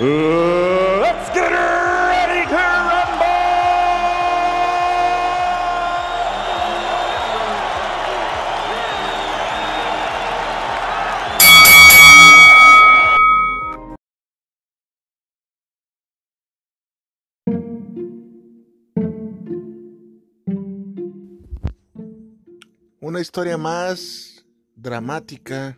let's get ready to rumble! Una historia más dramática,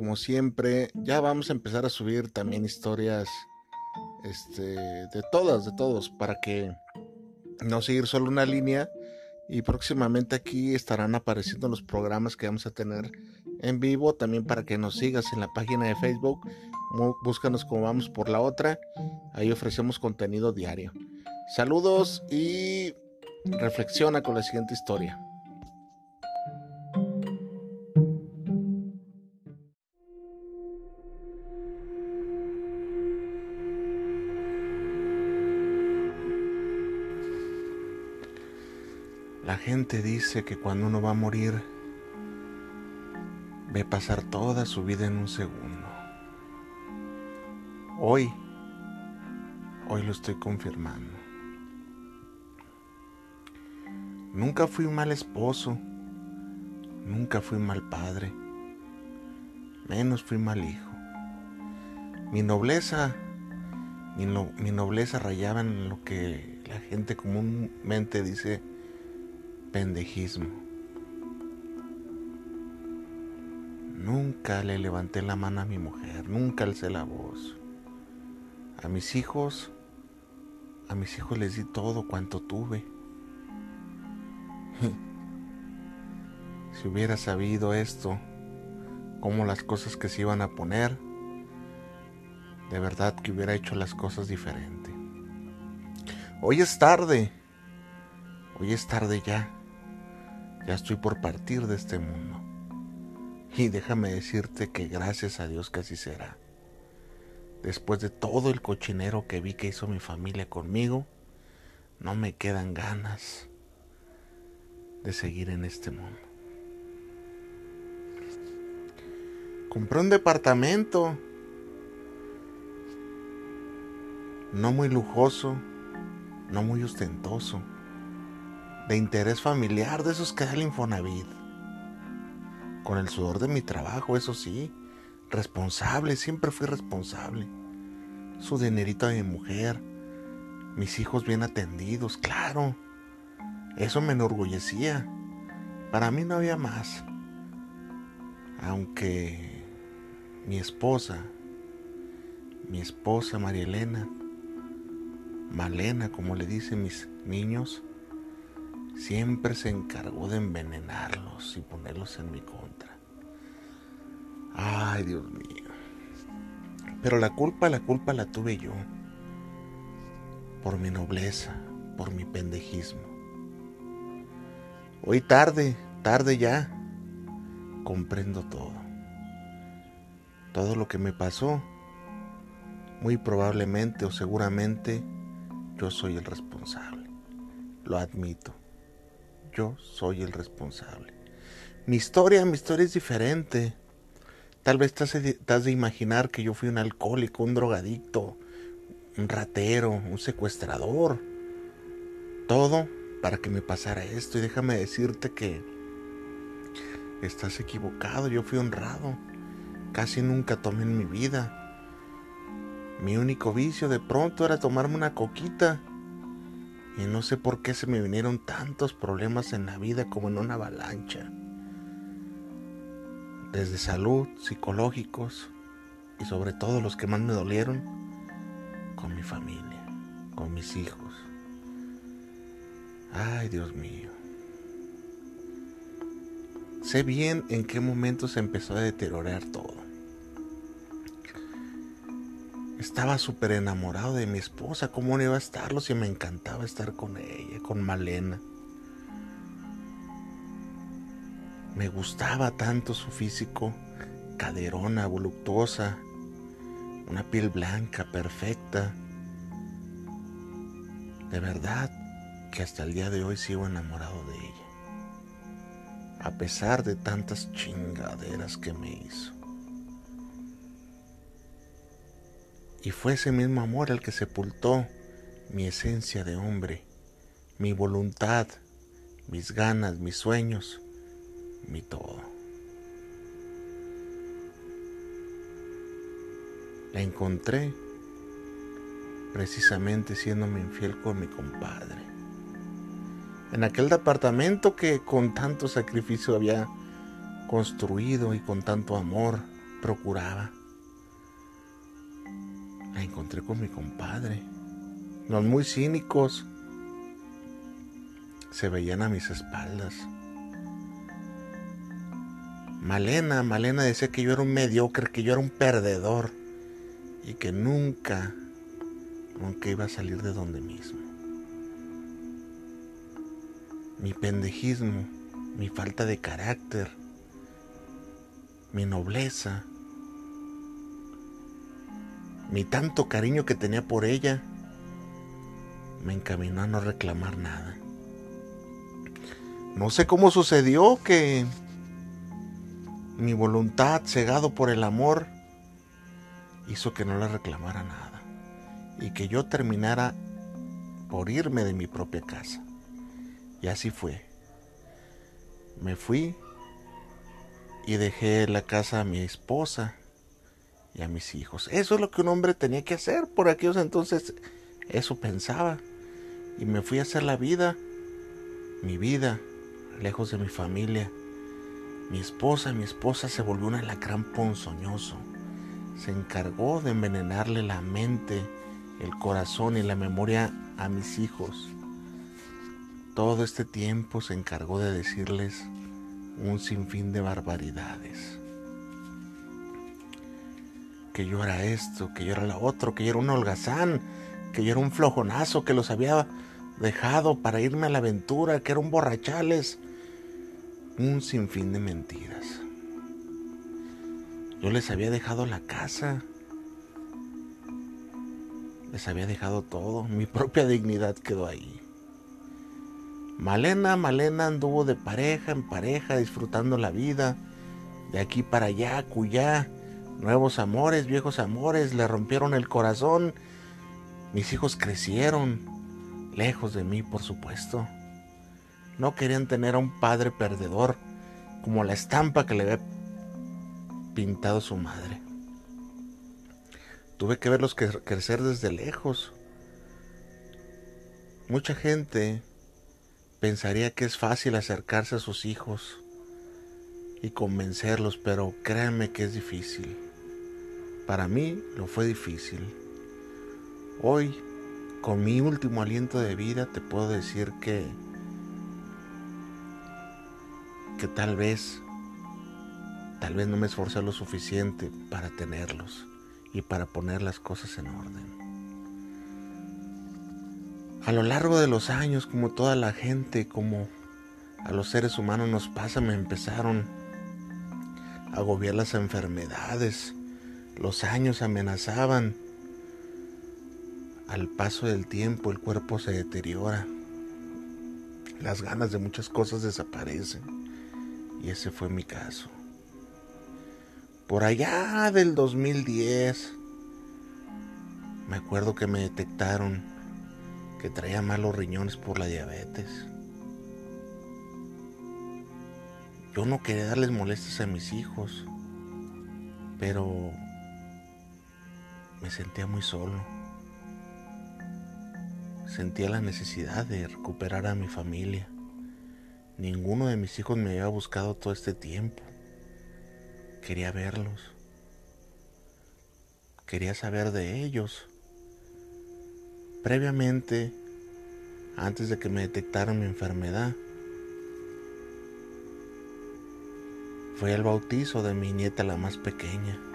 como siempre. Ya vamos a empezar a subir también historias este, de todas, de todos, para que no seguir solo una línea. Y próximamente aquí estarán apareciendo los programas que vamos a tener en vivo. También para que nos sigas en la página de Facebook. Búscanos como vamos por la otra. Ahí ofrecemos contenido diario. Saludos y reflexiona con la siguiente historia. La gente dice que cuando uno va a morir, ve pasar toda su vida en un segundo. Hoy, hoy lo estoy confirmando. Nunca fui un mal esposo, nunca fui un mal padre, menos fui mal hijo. Mi nobleza, mi, mi nobleza rayaba en lo que la gente comúnmente dice pendejismo. Nunca le levanté la mano a mi mujer, nunca alcé la voz. A mis hijos, a mis hijos les di todo cuanto tuve. si hubiera sabido esto, cómo las cosas que se iban a poner, de verdad que hubiera hecho las cosas diferente. Hoy es tarde, hoy es tarde ya. Ya estoy por partir de este mundo. Y déjame decirte que gracias a Dios que así será. Después de todo el cochinero que vi que hizo mi familia conmigo, no me quedan ganas de seguir en este mundo. Compré un departamento no muy lujoso, no muy ostentoso de interés familiar, de esos que da el Infonavit. Con el sudor de mi trabajo, eso sí. Responsable, siempre fui responsable. Su dinerito de mi mujer. Mis hijos bien atendidos, claro. Eso me enorgullecía. Para mí no había más. Aunque mi esposa, mi esposa María Elena, Malena, como le dicen mis niños, siempre se encargó de envenenarlos y ponerlos en mi contra. Ay, Dios mío. Pero la culpa, la culpa la tuve yo. Por mi nobleza, por mi pendejismo. Hoy tarde, tarde ya, comprendo todo. Todo lo que me pasó, muy probablemente o seguramente yo soy el responsable. Lo admito yo soy el responsable. Mi historia, mi historia es diferente. Tal vez te has, de imaginar que yo fui un alcohólico, un drogadicto, un ratero, un secuestrador. Todo para que me pasara esto. Y déjame decirte que estás equivocado. Yo fui honrado. Casi nunca tomé en mi vida. Mi único vicio de pronto era tomarme una coquita y no sé por qué se me vinieron tantos problemas en la vida como en una avalancha. Desde salud, psicológicos y sobre todo los que más me dolieron, con mi familia, con mis hijos. Ay, Dios mío. Sé bien en qué momento se empezó a deteriorar todo. Estaba súper enamorado de mi esposa. ¿Cómo no iba a estarlo si me encantaba estar con ella, con Malena? Me gustaba tanto su físico, caderona, voluptuosa, una piel blanca, perfecta. De verdad que hasta el día de hoy sigo enamorado de ella, a pesar de tantas chingaderas que me hizo. Y fue ese mismo amor el que sepultó mi esencia de hombre, mi voluntad, mis ganas, mis sueños, mi todo. La encontré precisamente siéndome infiel con mi compadre. En aquel departamento que con tanto sacrificio había construido y con tanto amor procuraba. La encontré con mi compadre. Los muy cínicos se veían a mis espaldas. Malena, Malena decía que yo era un mediocre, que yo era un perdedor y que nunca, nunca iba a salir de donde mismo. Mi pendejismo, mi falta de carácter, mi nobleza, mi tanto cariño que tenía por ella, me encaminó a no reclamar nada. No sé cómo sucedió que mi voluntad, cegado por el amor, hizo que no le reclamara nada y que yo terminara por irme de mi propia casa. Y así fue. Me fui y dejé la casa a mi esposa y a mis hijos. Eso es lo que un hombre tenía que hacer. Por aquellos entonces eso pensaba. Y me fui a hacer la vida, mi vida, lejos de mi familia. Mi esposa, mi esposa se volvió un alacrán ponzoñoso se encargó de envenenarle la mente, el corazón y la memoria a mis hijos. Todo este tiempo se encargó de decirles un sinfín de barbaridades. Que yo era esto, que yo era lo otro, que yo era un holgazán, que yo era un flojonazo, que los había dejado para irme a la aventura, que era un borrachales. Un sinfín de mentiras. Yo les había dejado la casa. Les había dejado todo. Mi propia dignidad quedó ahí. Malena, Malena anduvo de pareja en pareja, disfrutando la vida. De aquí para allá, cuyá. Nuevos amores, viejos amores, le rompieron el corazón. Mis hijos crecieron, lejos de mí, por supuesto. No querían tener a un padre perdedor, como la estampa que le había pintado su madre. Tuve que verlos crecer desde lejos. Mucha gente pensaría que es fácil acercarse a sus hijos y convencerlos, pero créanme que es difícil. Para mí lo fue difícil. Hoy, con mi último aliento de vida, te puedo decir que que tal vez Tal vez no me esforcé lo suficiente para tenerlos y para poner las cosas en orden. A lo largo de los años, como toda la gente, como a los seres humanos nos pasa, me empezaron a agobiar las enfermedades. Los años amenazaban. Al paso del tiempo el cuerpo se deteriora. Las ganas de muchas cosas desaparecen. Y ese fue mi caso por allá del 2010, me acuerdo que me detectaron que traía malos riñones por la diabetes. Yo no quería darles molestias a mis hijos, pero me sentía muy solo. Sentía la necesidad de recuperar a mi familia. Ninguno de mis hijos me había buscado todo este tiempo. Quería verlos. Quería saber de ellos. Previamente, antes de que me detectaran mi enfermedad, fue el bautizo de mi nieta la más pequeña.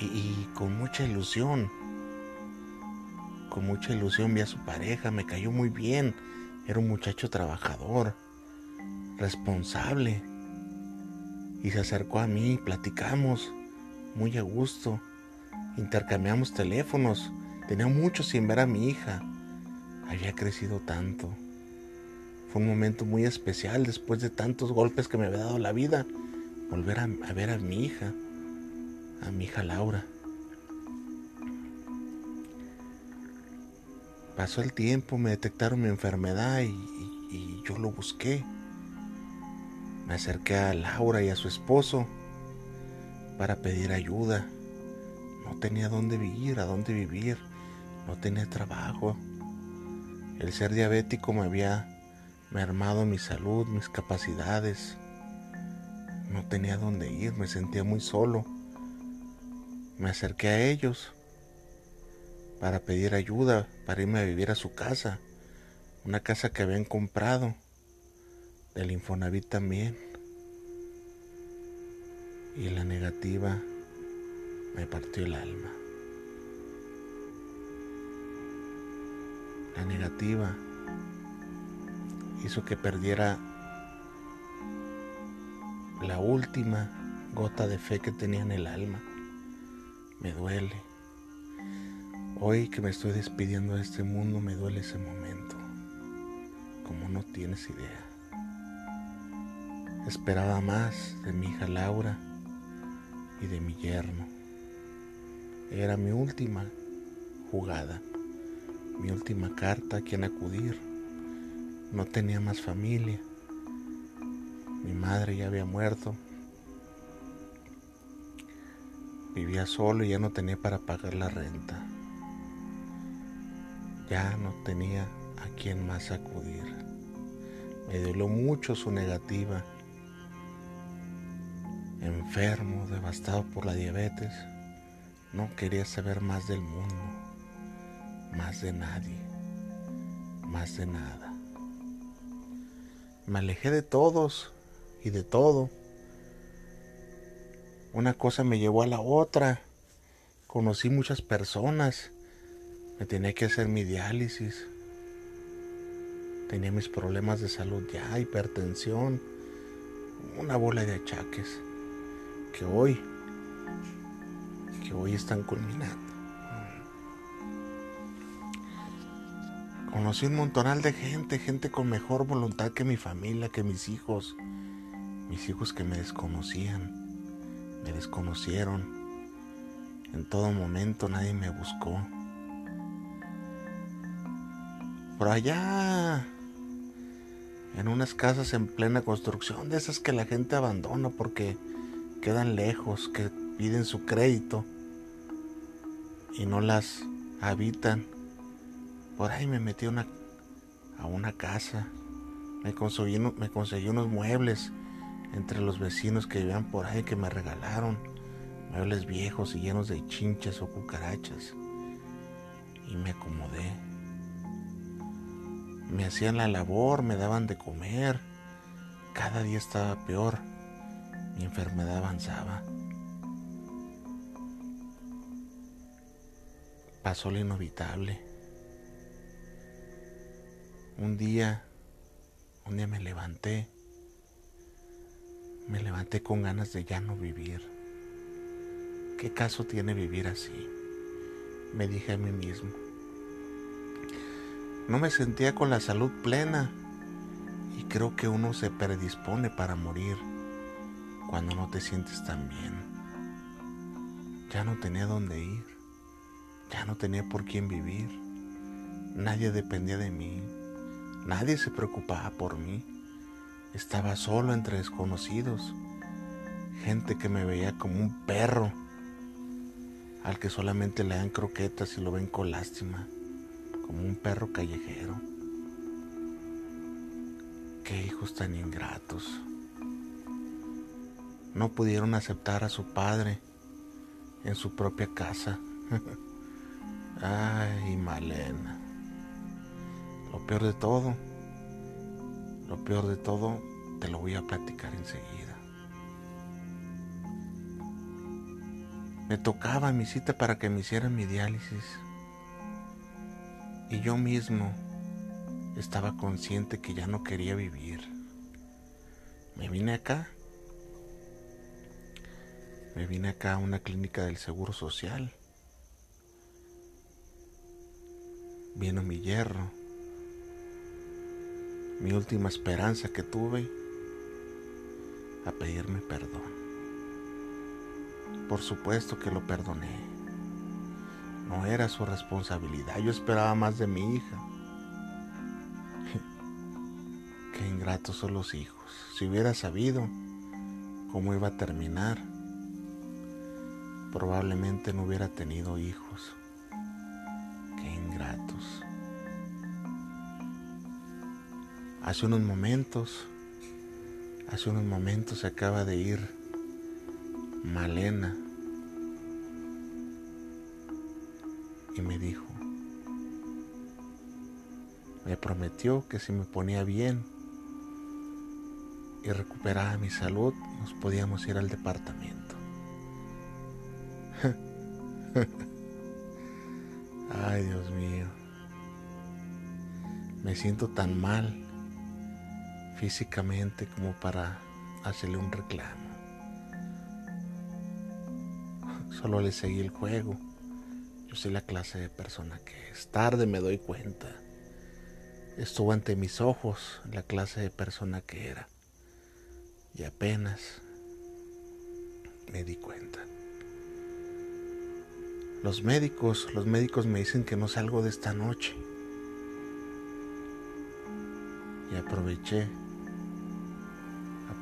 Y, con mucha ilusión. Con mucha ilusión vi a su pareja, me cayó muy bien. Era un muchacho trabajador, responsable. Y se acercó a mí, platicamos, muy a gusto. Intercambiamos teléfonos. Tenía mucho sin ver a mi hija. Había crecido tanto. Fue un momento muy especial después de tantos golpes que me había dado la vida. Volver a, a ver a mi hija a mi hija Laura. Pasó el tiempo, me detectaron mi enfermedad y, yo lo busqué. Me acerqué a Laura y a su esposo para pedir ayuda. No tenía dónde vivir, a dónde vivir. No tenía trabajo. El ser diabético me había mermado mi salud, mis capacidades. No tenía dónde ir, me sentía muy solo me acerqué a ellos para pedir ayuda, para irme a vivir a su casa, una casa que habían comprado, del Infonavit también. Y la negativa me partió el alma. La negativa hizo que perdiera la última gota de fe que tenía en el alma me duele. Hoy que me estoy despidiendo de este mundo, me duele ese momento, como no tienes idea. Esperaba más de mi hija Laura y de mi yerno. Era mi última jugada, mi última carta a quien acudir. No tenía más familia. Mi madre ya había muerto Vivía solo y ya no tenía para pagar la renta. Ya no tenía a quien más acudir. Me dolió mucho su negativa. Enfermo, devastado por la diabetes, no quería saber más del mundo, más de nadie, más de nada. Me alejé de todos y de todo una cosa me llevó a la otra. Conocí muchas personas. Me tenía que hacer mi diálisis. Tenía mis problemas de salud ya, hipertensión, una bola de achaques que hoy, que hoy están culminando. Conocí un montonal de gente, gente con mejor voluntad que mi familia, que mis hijos, mis hijos que me desconocían me desconocieron. En todo momento nadie me buscó. Por allá, en unas casas en plena construcción, de esas que la gente abandona porque quedan lejos, que piden su crédito y no las habitan. Por ahí me metí una, a una casa, me conseguí, me conseguí unos muebles entre los vecinos que vivían por ahí que me regalaron muebles viejos y llenos de chinches o cucarachas. Y me acomodé. Me hacían la labor, me daban de comer. Cada día estaba peor. Mi enfermedad avanzaba. Pasó lo inevitable. Un día, un día me levanté me levanté con ganas de ya no vivir. ¿Qué caso tiene vivir así? Me dije a mí mismo. No me sentía con la salud plena y creo que uno se predispone para morir cuando no te sientes tan bien. Ya no tenía dónde ir, ya no tenía por quién vivir, nadie dependía de mí, nadie se preocupaba por mí. Estaba solo entre desconocidos, gente que me veía como un perro al que solamente le dan croquetas y lo ven con lástima, como un perro callejero. Qué hijos tan ingratos. No pudieron aceptar a su padre en su propia casa. Ay, Malena. Lo peor de todo lo peor de todo te lo voy a platicar enseguida. Me tocaba mi cita para que me hicieran mi diálisis. Y yo mismo estaba consciente que ya no quería vivir. Me vine acá. Me vine acá a una clínica del Seguro Social. Vino mi hierro. Mi última esperanza que tuve a pedirme perdón. Por supuesto que lo perdoné. No era su responsabilidad. Yo esperaba más de mi hija. Qué ingratos son los hijos. Si hubiera sabido cómo iba a terminar, probablemente no hubiera tenido hijos. Hace unos momentos, hace unos momentos se acaba de ir Malena y me dijo, me prometió que si me ponía bien y recuperaba mi salud, nos podíamos ir al departamento. Ay, Dios mío. Me siento tan mal físicamente como para hacerle un reclamo. Solo le seguí el juego. Yo soy la clase de persona que es. Tarde me doy cuenta. Estuvo ante mis ojos la clase de persona que era. Y apenas me di cuenta. Los médicos, los médicos me dicen que no salgo de esta noche. Y aproveché,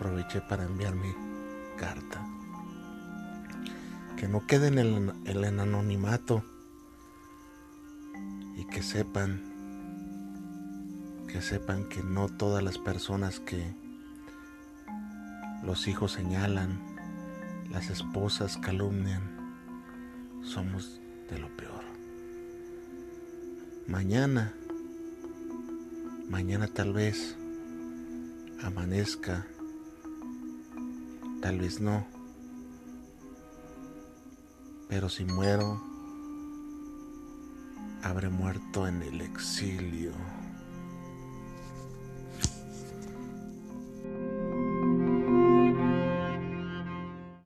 aproveché para enviar mi carta que no queden en el anonimato y que sepan, que sepan que no todas las personas que los hijos señalan, las esposas calumnian, somos de lo peor. Mañana, mañana tal vez amanezca, tal vez no pero si muero, habré muerto en el exilio.